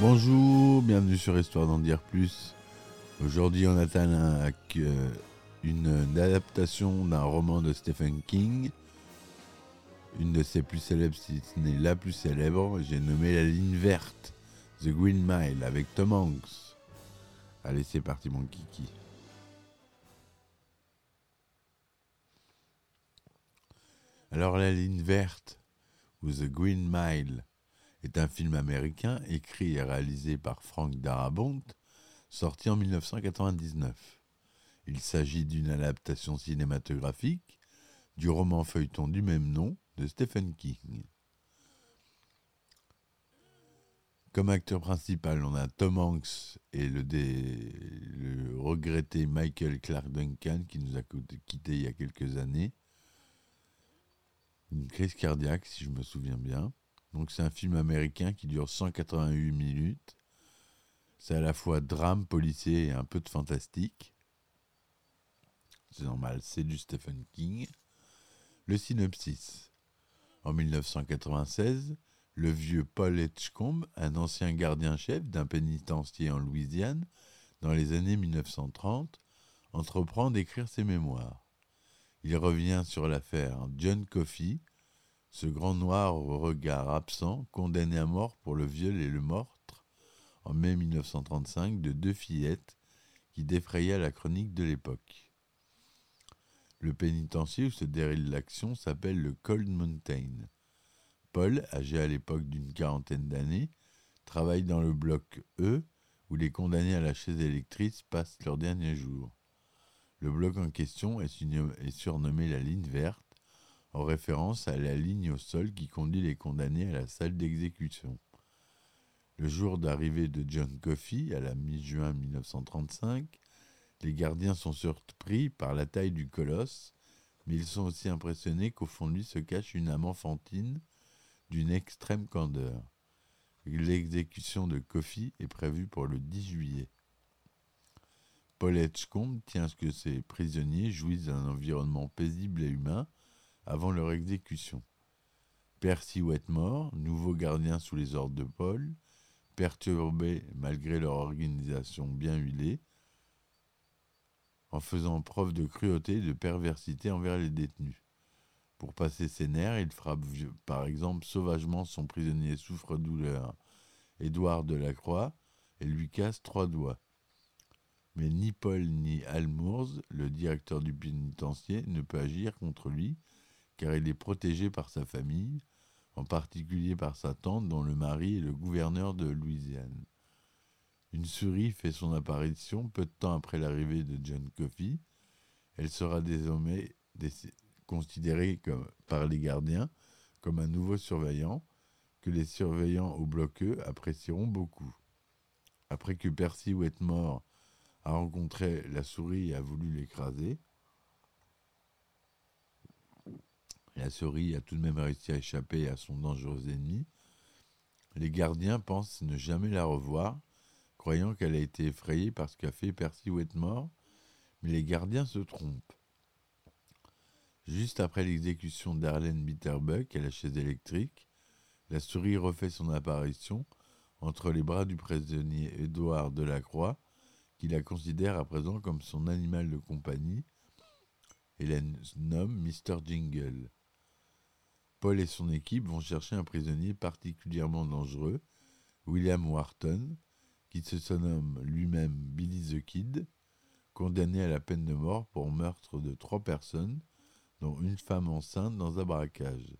Bonjour, bienvenue sur Histoire d'en dire plus. Aujourd'hui, on atteint que- une adaptation d'un roman de Stephen King, une de ses plus célèbres, si ce n'est la plus célèbre. J'ai nommé La ligne verte, The Green Mile, avec Tom Hanks. Allez, c'est parti, mon kiki. Alors, La ligne verte, ou The Green Mile, est un film américain écrit et réalisé par Frank Darabont, sorti en 1999. Il s'agit d'une adaptation cinématographique du roman feuilleton du même nom de Stephen King. Comme acteur principal, on a Tom Hanks et le, dé- regretté Michael Clark Duncan qui nous a quittés il y a quelques années. Une crise cardiaque, si je me souviens bien. Donc c'est un film américain qui dure 188 minutes. C'est à la fois drame, policier et un peu de fantastique. C'est normal, c'est du Stephen King. Le synopsis. En 1996, le vieux Paul Edgecombe, un ancien gardien-chef d'un pénitencier en Louisiane dans les années 1930, entreprend d'écrire ses mémoires. Il revient sur l'affaire John Coffey, ce grand noir au regard absent, condamné à mort pour le viol et le meurtre, en mai 1935, de deux fillettes qui défrayaient la chronique de l'époque. Le pénitencier où se déroule l'action s'appelle le Cold Mountain. Paul, âgé à l'époque d'une quarantaine d'années, travaille dans le bloc E, où les condamnés à la chaise électrique passent leurs derniers jours. Le bloc en question est surnom- est surnommé la ligne verte, en référence à la ligne au sol qui conduit les condamnés à la salle d'exécution. Le jour d'arrivée de John Coffey, à la mi-juin 1935, les gardiens sont surpris par la taille du colosse, mais ils sont aussi impressionnés qu'au fond de lui se cache une âme enfantine d'une extrême candeur. L'exécution de Coffey est prévue pour le 10 juillet. Paul Edgecombe tient à ce que ses prisonniers jouissent d'un environnement paisible et humain avant leur exécution. Percy Wetmore, nouveau gardien sous les ordres de Paul, perturbé malgré leur organisation bien huilée, en faisant preuve de cruauté et de perversité envers les détenus. Pour passer ses nerfs, il frappe par exemple sauvagement son prisonnier souffre-douleur, Édouard Delacroix, et lui casse trois doigts. Mais ni Paul ni Almours, le directeur du pénitencier, ne peut agir contre lui, car il est protégé par sa famille, en particulier par sa tante dont le mari est le gouverneur de Louisiane. Une souris fait son apparition peu de temps après l'arrivée de John Coffey. Elle sera désormais considérée par les gardiens comme un nouveau surveillant que les surveillants au bloc E apprécieront beaucoup. Après que Percy Wetmore a rencontré la souris et a voulu l'écraser, la souris a tout de même réussi à échapper à son dangereux ennemi. Les gardiens pensent ne jamais la revoir, croyant qu'elle a été effrayée par ce qu'a fait Percy Wetmore, mais les gardiens se trompent. Juste après l'exécution d'Arlene Bitterbuck à la chaise électrique, la souris refait son apparition entre les bras du prisonnier Édouard Delacroix, qui la considère à présent comme son animal de compagnie, et la nomme Mr. Jingle. Paul et son équipe vont chercher un prisonnier particulièrement dangereux, William Wharton, qui se surnomme lui-même Billy the Kid, condamné à la peine de mort pour meurtre de trois personnes, dont une femme enceinte dans un braquage.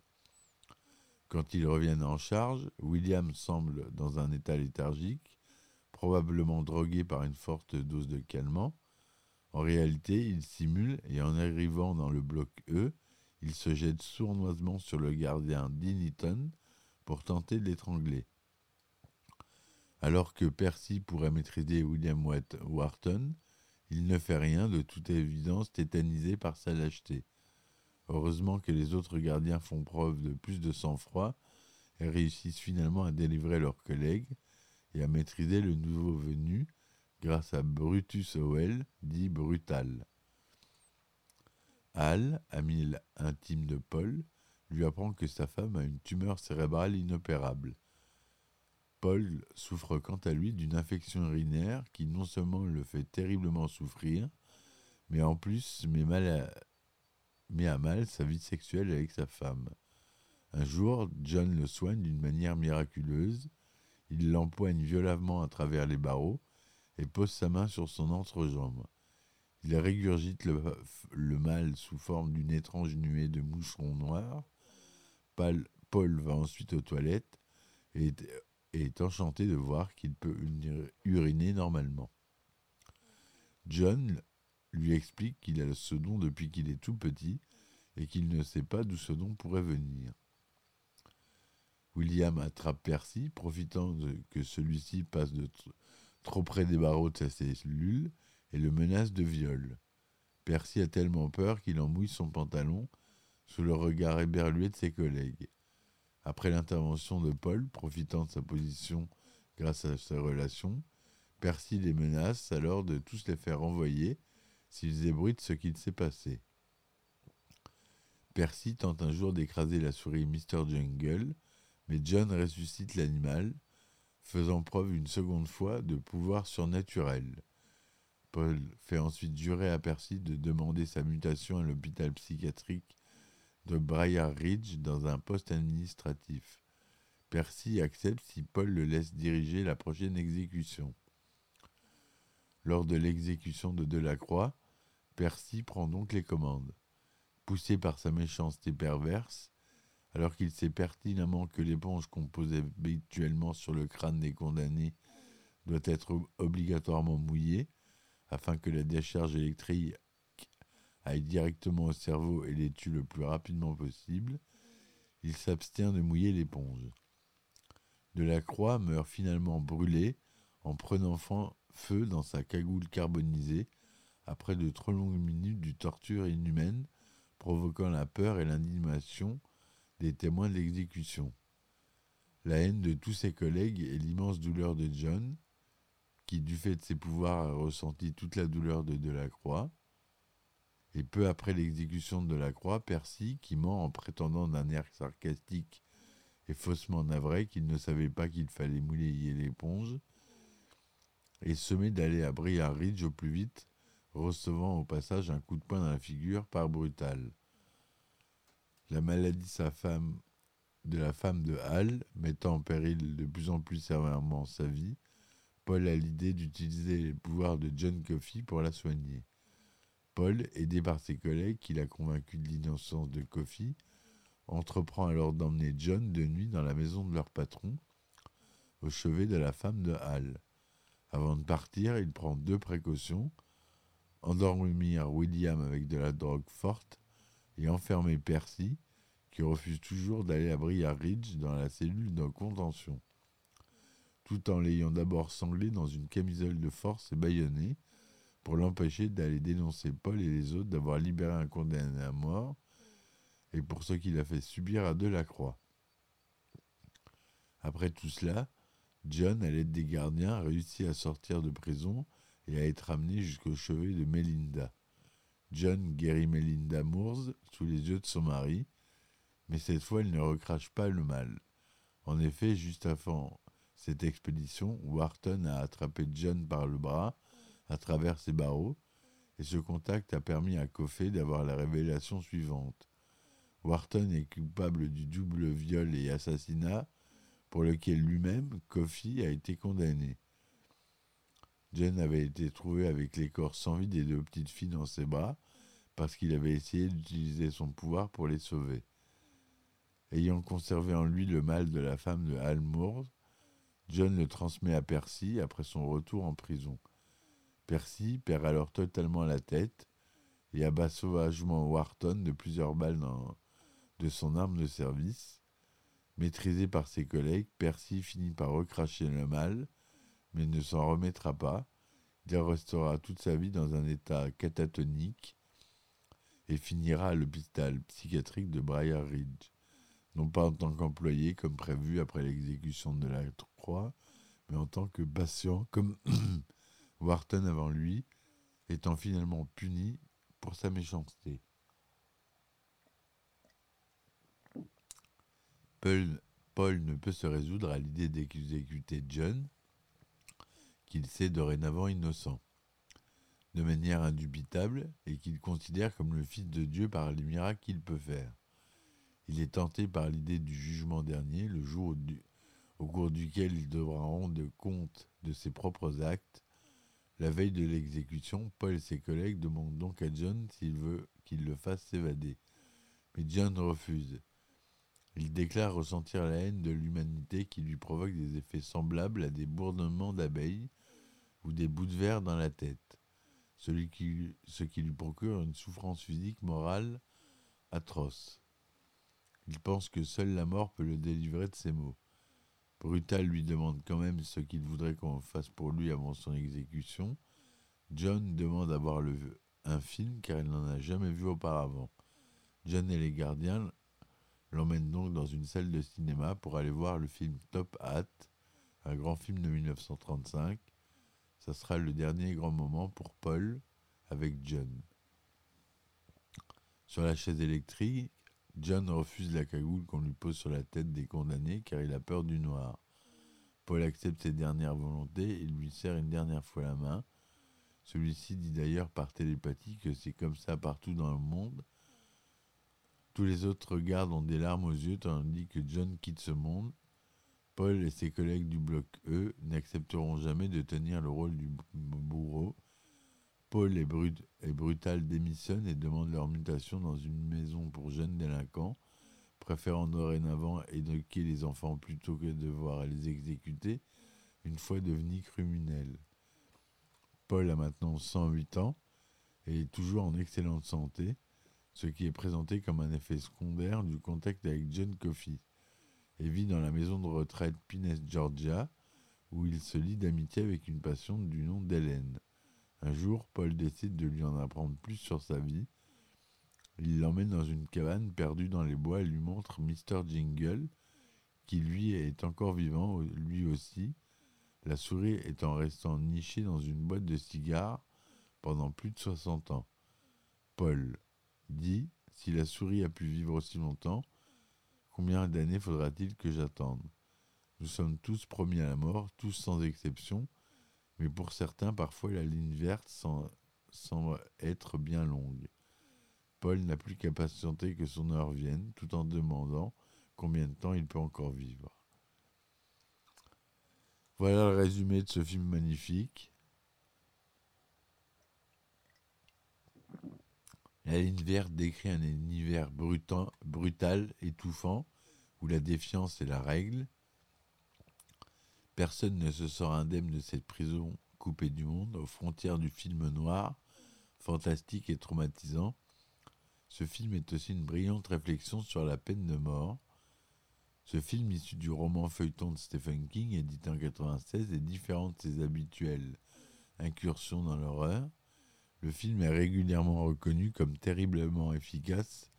Quand ils reviennent en charge, William semble dans un état léthargique, probablement drogué par une forte dose de calmant. En réalité, il simule et en arrivant dans le bloc E, il se jette sournoisement sur le gardien Dinniton pour tenter de l'étrangler. Alors que Percy pourrait maîtriser William Wharton, il ne fait rien, de toute évidence tétanisé par sa lâcheté. Heureusement que les autres gardiens font preuve de plus de sang-froid et réussissent finalement à délivrer leurs collègues et à maîtriser le nouveau venu grâce à Brutus Howell, dit Brutal. Hal, ami intime de Paul, lui apprend que sa femme a une tumeur cérébrale inopérable. Paul souffre quant à lui d'une infection urinaire qui non seulement le fait terriblement souffrir, mais en plus met, met à mal sa vie sexuelle avec sa femme. Un jour, John le soigne d'une manière miraculeuse. Il l'empoigne violemment à travers les barreaux et pose sa main sur son entrejambe. Il régurgite le, mal sous forme d'une étrange nuée de moucherons noirs. Paul, va ensuite aux toilettes et est, enchanté de voir qu'il peut uriner normalement. John lui explique qu'il a ce don depuis qu'il est tout petit et qu'il ne sait pas d'où ce don pourrait venir. William attrape Percy, profitant que celui-ci passe de trop près des barreaux de sa cellule et le menace de viol. Percy a tellement peur qu'il en mouille son pantalon sous le regard éberlué de ses collègues. Après l'intervention de Paul, profitant de sa position grâce à ses relations, Percy les menace alors de tous les faire envoyer s'ils ébruitent ce qu'il s'est passé. Percy tente un jour d'écraser la souris Mr. Jungle, mais John ressuscite l'animal, faisant preuve une seconde fois de pouvoir surnaturel. Paul fait ensuite jurer à Percy de demander sa mutation à l'hôpital psychiatrique de Briar Ridge dans un poste administratif. Percy accepte si Paul le laisse diriger la prochaine exécution. Lors de l'exécution de Delacroix, Percy prend donc les commandes. Poussé par sa méchanceté perverse, alors qu'il sait pertinemment que l'éponge qu'on pose habituellement sur le crâne des condamnés doit être obligatoirement mouillée, afin que la décharge électrique aille directement au cerveau et les tue le plus rapidement possible, il s'abstient de mouiller l'éponge. Delacroix meurt finalement brûlé en prenant feu dans sa cagoule carbonisée après de trop longues minutes de torture inhumaine, provoquant la peur et l'indignation des témoins de l'exécution. La haine de tous ses collègues et l'immense douleur de John, qui du fait de ses pouvoirs a ressenti toute la douleur de Delacroix, et peu après l'exécution de Delacroix, Percy, qui ment en prétendant d'un air sarcastique et faussement navré qu'il ne savait pas qu'il fallait mouiller l'éponge, et se met d'aller à Briar Ridge au plus vite recevant au passage un coup de poing dans la figure par Brutal. La maladie sa de la femme de Hal, mettant en péril de plus en plus sévèrement sa vie, Paul a l'idée d'utiliser les pouvoirs de John Coffey pour la soigner. Paul, aidé par ses collègues qu'il a convaincu de l'innocence de Coffey, entreprend alors d'emmener John de nuit dans la maison de leur patron, au chevet de la femme de Hal. Avant de partir, il prend deux précautions endormir William avec de la drogue forte et enfermer Percy, qui refuse toujours d'aller à Ridge dans la cellule de contention, tout en l'ayant d'abord sanglé dans une camisole de force et bâillonné pour l'empêcher d'aller dénoncer Paul et les autres d'avoir libéré un condamné à mort et pour ce qu'il a fait subir à Delacroix. Après tout cela, John, à l'aide des gardiens, a réussi à sortir de prison et à être amené jusqu'au chevet de Melinda. John guérit Melinda Moores sous les yeux de son mari, mais cette fois il ne recrache pas le mal. En effet, juste avant cette expédition, Wharton a attrapé John par le bras à travers ses barreaux, et ce contact a permis à Coffey d'avoir la révélation suivante. Wharton est coupable du double viol et assassinat pour lequel lui-même, Coffey, a été condamné. Jen avait été trouvé avec les corps sans vie des deux petites filles dans ses bras parce qu'il avait essayé d'utiliser son pouvoir pour les sauver. Ayant conservé en lui le mal de la femme de Hal Moore, John le transmet à Percy après son retour en prison. Percy perd alors totalement la tête et abat sauvagement Wharton de plusieurs balles de son arme de service. Maîtrisé par ses collègues, Percy finit par recracher le mal, mais ne s'en remettra pas. Il restera toute sa vie dans un état catatonique et finira à l'hôpital psychiatrique de Briar Ridge, non pas en tant qu'employé comme prévu après l'exécution de la mais en tant que patient comme Wharton avant lui, étant finalement puni pour sa méchanceté. Paul, ne peut se résoudre à l'idée d'exécuter John, qu'il sait dorénavant innocent, de manière indubitable, et qu'il considère comme le Fils de Dieu par les miracles qu'il peut faire. Il est tenté par l'idée du jugement dernier, le jour au cours duquel il devra rendre compte de ses propres actes. La veille de l'exécution, Paul et ses collègues demandent donc à John s'il veut qu'il le fasse s'évader. Mais John refuse. Il déclare ressentir la haine de l'humanité qui lui provoque des effets semblables à des bourdonnements d'abeilles ou des bouts de verre dans la tête, ce qui lui procure une souffrance physique, morale, atroce. Il pense que seule la mort peut le délivrer de ces maux. Brutal lui demande quand même ce qu'il voudrait qu'on fasse pour lui avant son exécution. John demande à voir le, un film car il n'en a jamais vu auparavant. John et les gardiens l'emmènent donc dans une salle de cinéma pour aller voir le film Top Hat, un grand film de 1935. Ça sera le dernier grand moment pour Paul avec John. Sur la chaise électrique, John refuse la cagoule qu'on lui pose sur la tête des condamnés car il a peur du noir. Paul accepte ses dernières volontés et lui serre une dernière fois la main. Celui-ci dit d'ailleurs par télépathie que c'est comme ça partout dans le monde. Tous les autres gardes ont des larmes aux yeux tandis que John quitte ce monde. Paul et ses collègues du bloc E n'accepteront jamais de tenir le rôle du bourreau Paul et, Brutal démissionnent et demandent leur mutation dans une maison pour jeunes délinquants, préférant dorénavant éduquer les enfants plutôt que de devoir les exécuter une fois devenus criminels. Paul a maintenant 108 ans et est toujours en excellente santé, ce qui est présenté comme un effet secondaire du contact avec John Coffey, et vit dans la maison de retraite Pines, Georgia, où il se lie d'amitié avec une patiente du nom d'Hélène. Un jour, Paul décide de lui en apprendre plus sur sa vie. Il l'emmène dans une cabane perdue dans les bois et lui montre Mr. Jingle, qui lui est encore vivant, lui aussi, la souris étant restant nichée dans une boîte de cigares pendant plus de 60 ans. Paul dit Si la souris a pu vivre aussi longtemps, combien d'années faudra-t-il que j'attende? Nous sommes tous promis à la mort, tous sans exception, mais pour certains, parfois la ligne verte semble être bien longue. Paul n'a plus qu'à patienter que son heure vienne, tout en demandant combien de temps il peut encore vivre. Voilà le résumé de ce film magnifique. La ligne verte décrit un univers brutal, étouffant, où la défiance est la règle, Personne ne se sort indemne de cette prison coupée du monde, aux frontières du film noir, fantastique et traumatisant. Ce film est aussi une brillante réflexion sur la peine de mort. Ce film, issu du roman feuilleton de Stephen King, édité en 1996, est différent de ses habituelles incursions dans l'horreur. Le film est régulièrement reconnu comme terriblement efficace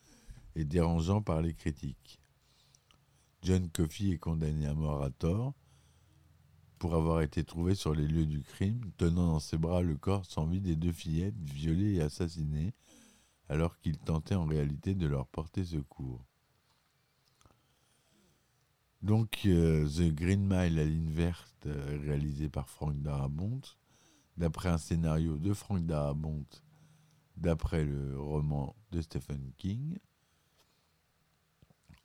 et dérangeant par les critiques. John Coffey est condamné à mort à tort, pour avoir été trouvé sur les lieux du crime, tenant dans ses bras le corps sans vie des deux fillettes violées et assassinées, alors qu'il tentait en réalité de leur porter secours. Donc, euh, The Green Mile, la ligne verte, réalisé par Frank Darabont, d'après un scénario de Frank Darabont, d'après le roman de Stephen King.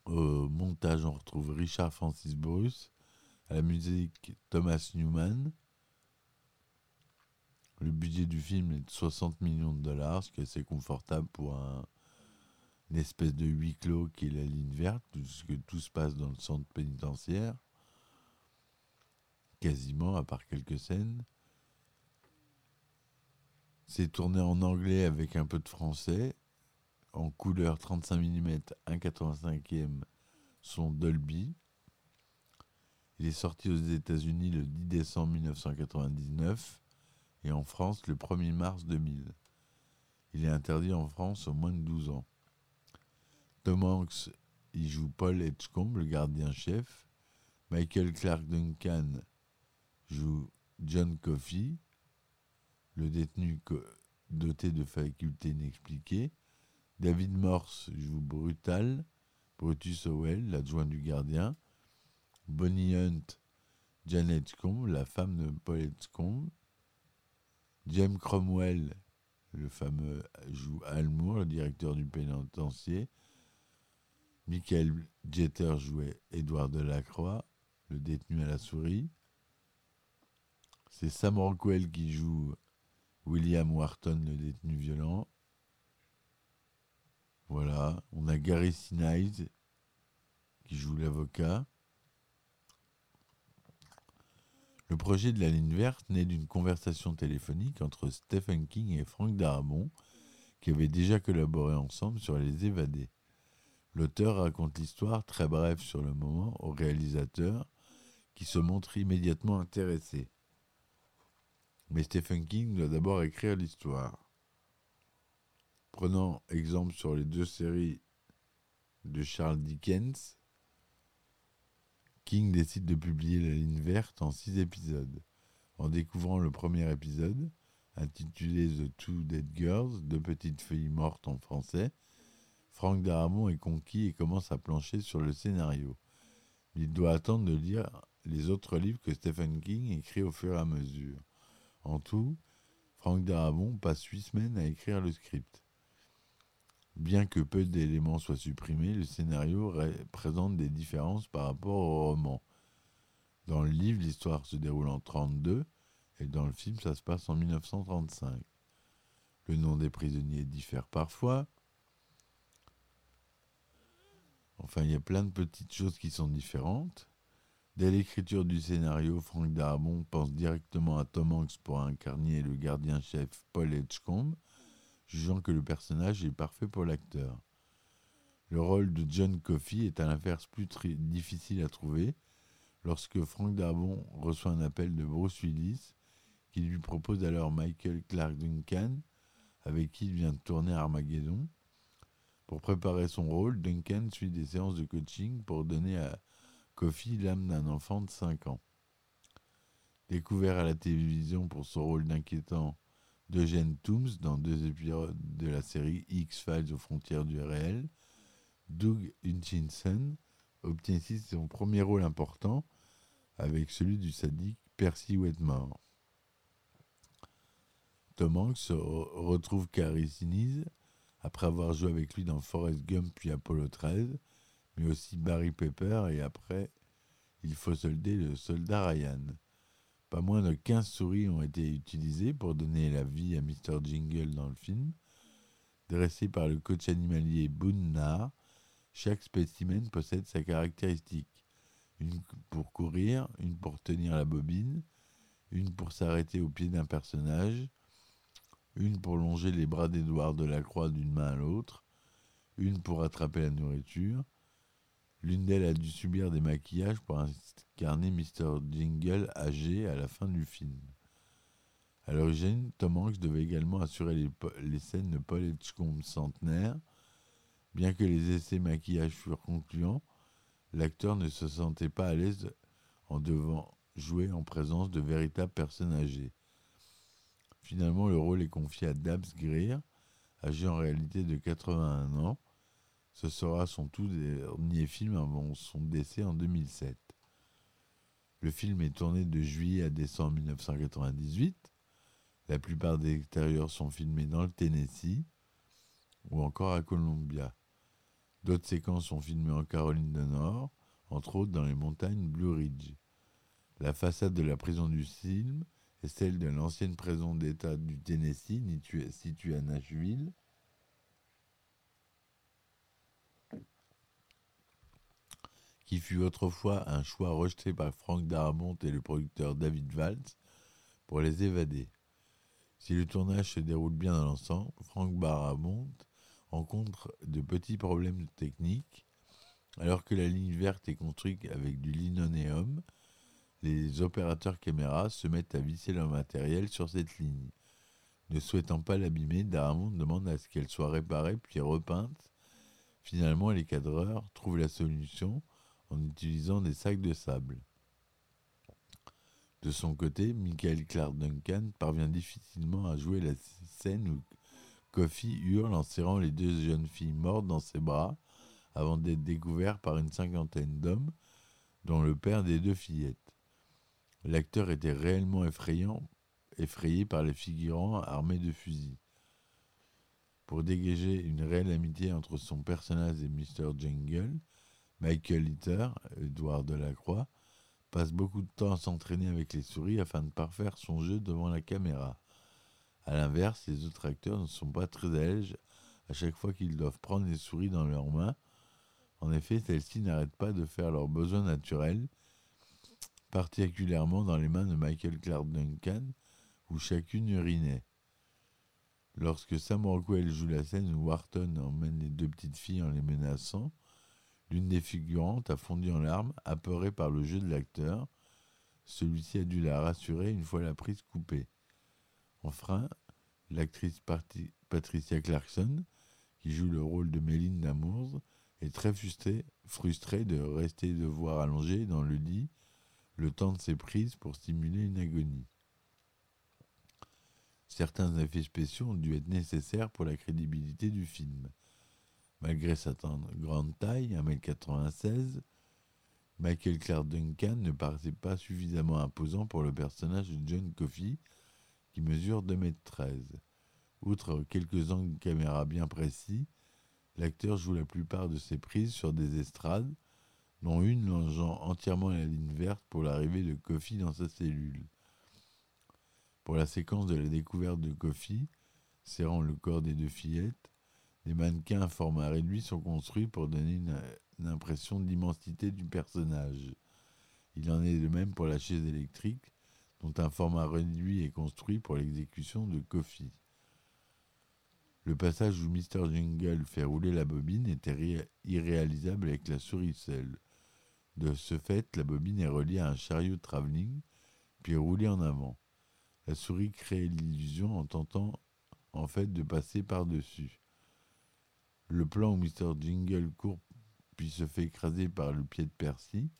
Au montage, on retrouve Richard Francis Bruce, à la musique Thomas Newman. Le budget du film est de 60 millions de dollars, ce qui est assez confortable pour un, une espèce de huis clos qui est la ligne verte, puisque tout se passe dans le centre pénitentiaire, quasiment, à part quelques scènes. C'est tourné en anglais avec un peu de français, en couleur 35 mm, 1,85e son Dolby. Il est sorti aux États-Unis le 10 décembre 1999 et en France le 1er mars 2000. Il est interdit en France aux moins de 12 ans. Tom Hanks y joue Paul Edgecombe, le gardien-chef. Michael Clark Duncan joue John Coffey, le détenu doté de facultés inexpliquées. David Morse joue Brutal, Brutus Howell, l'adjoint du gardien. Bonnie Hunt, Janet Edgecombe, la femme de Paul Edgecombe. James Cromwell, le fameux, joue Almour, le directeur du pénitencier. Michael Jeter jouait Édouard Delacroix, le détenu à la souris. C'est Sam Rockwell qui joue William Wharton, le détenu violent. Voilà. On a Gary Sinise qui joue l'avocat. Le projet de la ligne verte naît d'une conversation téléphonique entre Stephen King et Frank Darabont, qui avaient déjà collaboré ensemble sur Les Évadés. L'auteur raconte l'histoire, très brève sur le moment, au réalisateur, qui se montre immédiatement intéressé. Mais Stephen King doit d'abord écrire l'histoire. Prenant exemple sur les deux séries de Charles Dickens, King décide de publier La ligne verte en six épisodes. En découvrant le premier épisode, intitulé The Two Dead Girls, deux petites filles mortes en français, Frank Darabont est conquis et commence à plancher sur le scénario. Il doit attendre de lire les autres livres que Stephen King écrit au fur et à mesure. En tout, Frank Darabont passe huit semaines à écrire le script. Bien que peu d'éléments soient supprimés, le scénario présente des différences par rapport au roman. Dans le livre, l'histoire se déroule en 32 et dans le film, ça se passe en 1935. Le nom des prisonniers diffère parfois, Enfin, il y a plein de petites choses qui sont différentes. Dès l'écriture du scénario, Frank Darabont pense directement à Tom Hanks pour incarner le gardien-chef Paul Edgecombe, jugeant que le personnage est parfait pour l'acteur. Le rôle de John Coffey est à l'inverse plus difficile à trouver lorsque Frank Darabont reçoit un appel de Bruce Willis qui lui propose alors Michael Clark Duncan, avec qui il vient de tourner Armageddon, pour préparer son rôle, Duncan suit des séances de coaching pour donner à Kofi l'âme d'un enfant de 5 ans. Découvert à la télévision pour son rôle d'inquiétant d'Eugène Toombs dans deux épisodes de la série X-Files aux frontières du réel, Doug Hutchinson obtient ici son premier rôle important avec celui du sadique Percy Wetmore. Tom Hanks retrouve Carrie Sinise après avoir joué avec lui dans Forrest Gump puis Apollo 13, mais aussi Barry Pepper et après Il faut solder le soldat Ryan. Pas moins de 15 souris ont été utilisées pour donner la vie à Mr. Jingle dans le film. Dressé par le coach animalier Boone Nar, chaque spécimen possède sa caractéristique. Une pour courir, une pour tenir la bobine, une pour s'arrêter au pied d'un personnage, une pour longer les bras d'Édouard Delacroix d'une main à l'autre, une pour attraper la nourriture. L'une d'elles a dû subir des maquillages pour incarner Mr. Jingle âgé à la fin du film. À l'origine, Tom Hanks devait également assurer les, scènes de Paul Edgecombe centenaire. Bien que les essais maquillage furent concluants, l'acteur ne se sentait pas à l'aise en devant jouer en présence de véritables personnes âgées. Finalement, le rôle est confié à Dabs Greer, âgé en réalité de 81 ans. Ce sera son tout dernier film avant son décès en 2007. Le film est tourné de juillet à décembre 1998. La plupart des extérieurs sont filmés dans le Tennessee ou encore à Columbia. D'autres séquences sont filmées en Caroline du Nord, entre autres dans les montagnes Blue Ridge. La façade de la prison du film est celle de l'ancienne prison d'État du Tennessee, située à Nashville. Qui fut autrefois un choix rejeté par Frank Darabont et le producteur David Waltz pour les évader. Si le tournage se déroule bien dans l'ensemble, Frank Darabont rencontre de petits problèmes techniques. Alors que la ligne verte est construite avec du linoléum, les opérateurs caméras se mettent à visser leur matériel sur cette ligne. Ne souhaitant pas l'abîmer, Darabont demande à ce qu'elle soit réparée puis repeinte. Finalement, les cadreurs trouvent la solution en utilisant des sacs de sable. De son côté, Michael Clark Duncan parvient difficilement à jouer la scène où Coffee hurle en serrant les deux jeunes filles mortes dans ses bras avant d'être découvert par une cinquantaine d'hommes, dont le père des deux fillettes. L'acteur était réellement effrayant, effrayé par les figurants armés de fusils. Pour dégager une réelle amitié entre son personnage et Mr. Jungle, Michael Litter, Edouard Delacroix, passe beaucoup de temps à s'entraîner avec les souris afin de parfaire son jeu devant la caméra. A l'inverse, les autres acteurs ne sont pas très à l'aise à chaque fois qu'ils doivent prendre les souris dans leurs mains. En effet, celles-ci n'arrêtent pas de faire leurs besoins naturels, particulièrement dans les mains de Michael Clark Duncan, où chacune urinait. Lorsque Sam Rockwell joue la scène où Wharton emmène les deux petites filles en les menaçant, l'une des figurantes a fondu en larmes, apeurée par le jeu de l'acteur. Celui-ci a dû la rassurer une fois la prise coupée. Enfin, l'actrice Patricia Clarkson, qui joue le rôle de Méline Damours, est très frustrée, frustrée de rester devoir allonger dans le lit le temps de ses prises pour stimuler une agonie. Certains effets spéciaux ont dû être nécessaires pour la crédibilité du film. Malgré sa grande taille, 1m96, Michael Clark Duncan ne paraissait pas suffisamment imposant pour le personnage de John Coffey, qui mesure 2m13. Outre quelques angles de caméra bien précis, l'acteur joue la plupart de ses prises sur des estrades, dont une longeant entièrement la ligne verte pour l'arrivée de Coffey dans sa cellule. Pour la séquence de la découverte de Coffey, serrant le corps des deux fillettes, des mannequins à format réduit sont construits pour donner une, impression d'immensité du personnage. Il en est de même pour la chaise électrique, dont un format réduit est construit pour l'exécution de Coffee. Le passage où Mr. Jingle fait rouler la bobine était irréalisable avec la souris seule. De ce fait, la bobine est reliée à un chariot de travelling, puis roulée en avant. La souris crée l'illusion en tentant en fait de passer par-dessus. Le plan où Mr. Jingle court puis se fait écraser par le pied de Percy,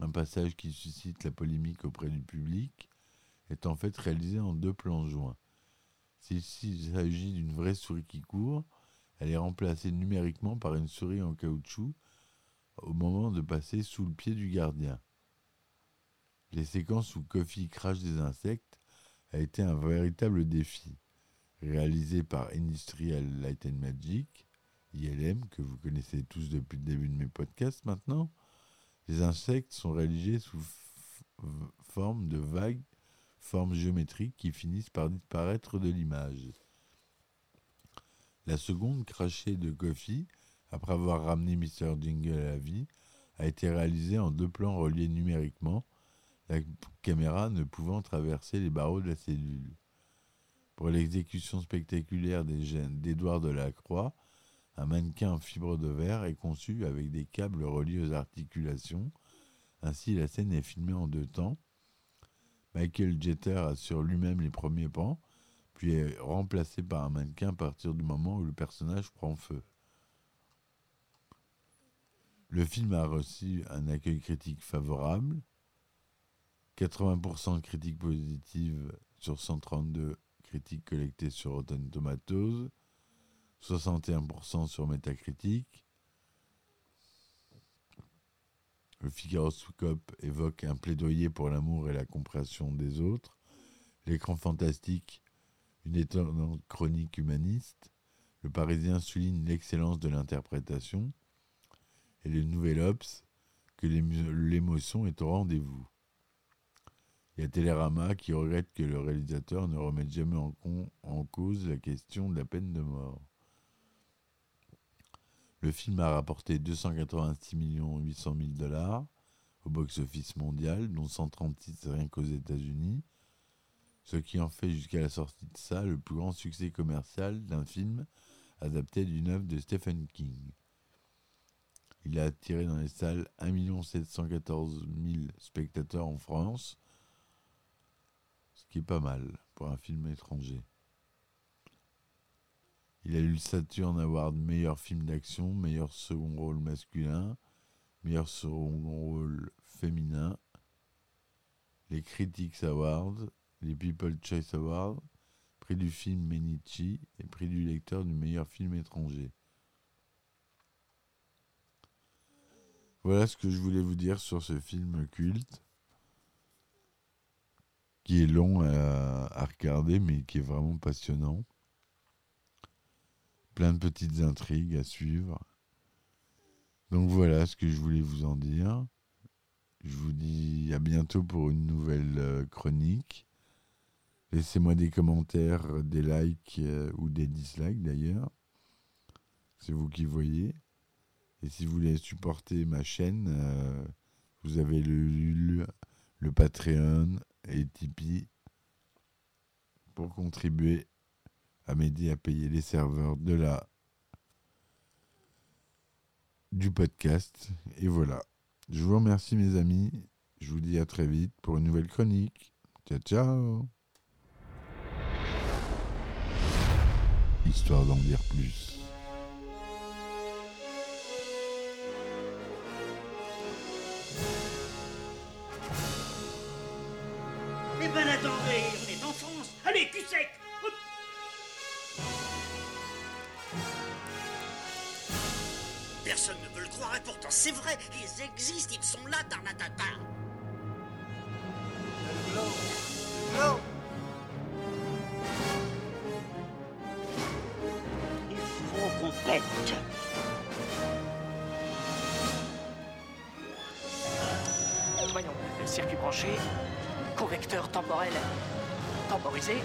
un passage qui suscite la polémique auprès du public, est en fait réalisé en deux plans joints. S'il s'agit d'une vraie souris qui court, elle est remplacée numériquement par une souris en caoutchouc au moment de passer sous le pied du gardien. Les séquences où Coffee crache des insectes a été un véritable défi. Réalisé par Industrial Light and Magic, ILM, que vous connaissez tous depuis le début de mes podcasts maintenant, les insectes sont réalisés sous forme de vagues formes géométriques qui finissent par disparaître de l'image. La seconde, crachée de Coffee, après avoir ramené Mr. Jingle à la vie, a été réalisée en deux plans reliés numériquement, la caméra ne pouvant traverser les barreaux de la cellule. Pour l'exécution spectaculaire d'Édouard de la Croix, un mannequin en fibre de verre est conçu avec des câbles reliés aux articulations. Ainsi, la scène est filmée en deux temps. Michael Jeter assure lui-même les premiers pans, puis est remplacé par un mannequin à partir du moment où le personnage prend feu. Le film a reçu un accueil critique favorable, 80% de critiques positives sur 132 critiques collectées sur Rotten Tomatoes, 61% sur Metacritic. Le Figaroscope évoque un plaidoyer pour l'amour et la compréhension des autres. L'écran fantastique, une étonnante chronique humaniste. Le Parisien souligne l'excellence de l'interprétation. Et le Nouvel Ops, que l'émotion est au rendez-vous. Il y a Télérama qui regrette que le réalisateur ne remette jamais en cause la question de la peine de mort. Le film a rapporté 286 800 000 dollars au box-office mondial, dont 136 rien qu'aux États-Unis, ce qui en fait jusqu'à la sortie de ça le plus grand succès commercial d'un film adapté d'une œuvre de Stephen King. Il a attiré dans les salles 1 714 000 spectateurs en France, ce qui est pas mal pour un film étranger. Il a eu le Saturn Award meilleur film d'action, meilleur second rôle masculin, meilleur second rôle féminin, les Critics Awards, les People Choice Awards, prix du film Menichi et prix du lecteur du meilleur film étranger. Voilà ce que je voulais vous dire sur ce film culte, qui est long à, regarder, mais qui est vraiment passionnant. Plein de petites intrigues à suivre. Donc voilà ce que je voulais vous en dire. Je vous dis à bientôt pour une nouvelle euh, chronique. Laissez-moi des commentaires, des likes euh, ou des dislikes d'ailleurs. C'est vous qui voyez. Et si vous voulez supporter ma chaîne, euh, vous avez le, le Patreon et Tipeee pour contribuer m'aider à payer les serveurs de la du podcast. Et voilà. Je vous remercie mes amis. Je vous dis à très vite pour une nouvelle chronique. Ciao ciao Histoire d'en dire plus. Ils existent, ils sont là la data. Il faut qu'on pète. Voyons, circuit branché, convecteur temporel temporisé,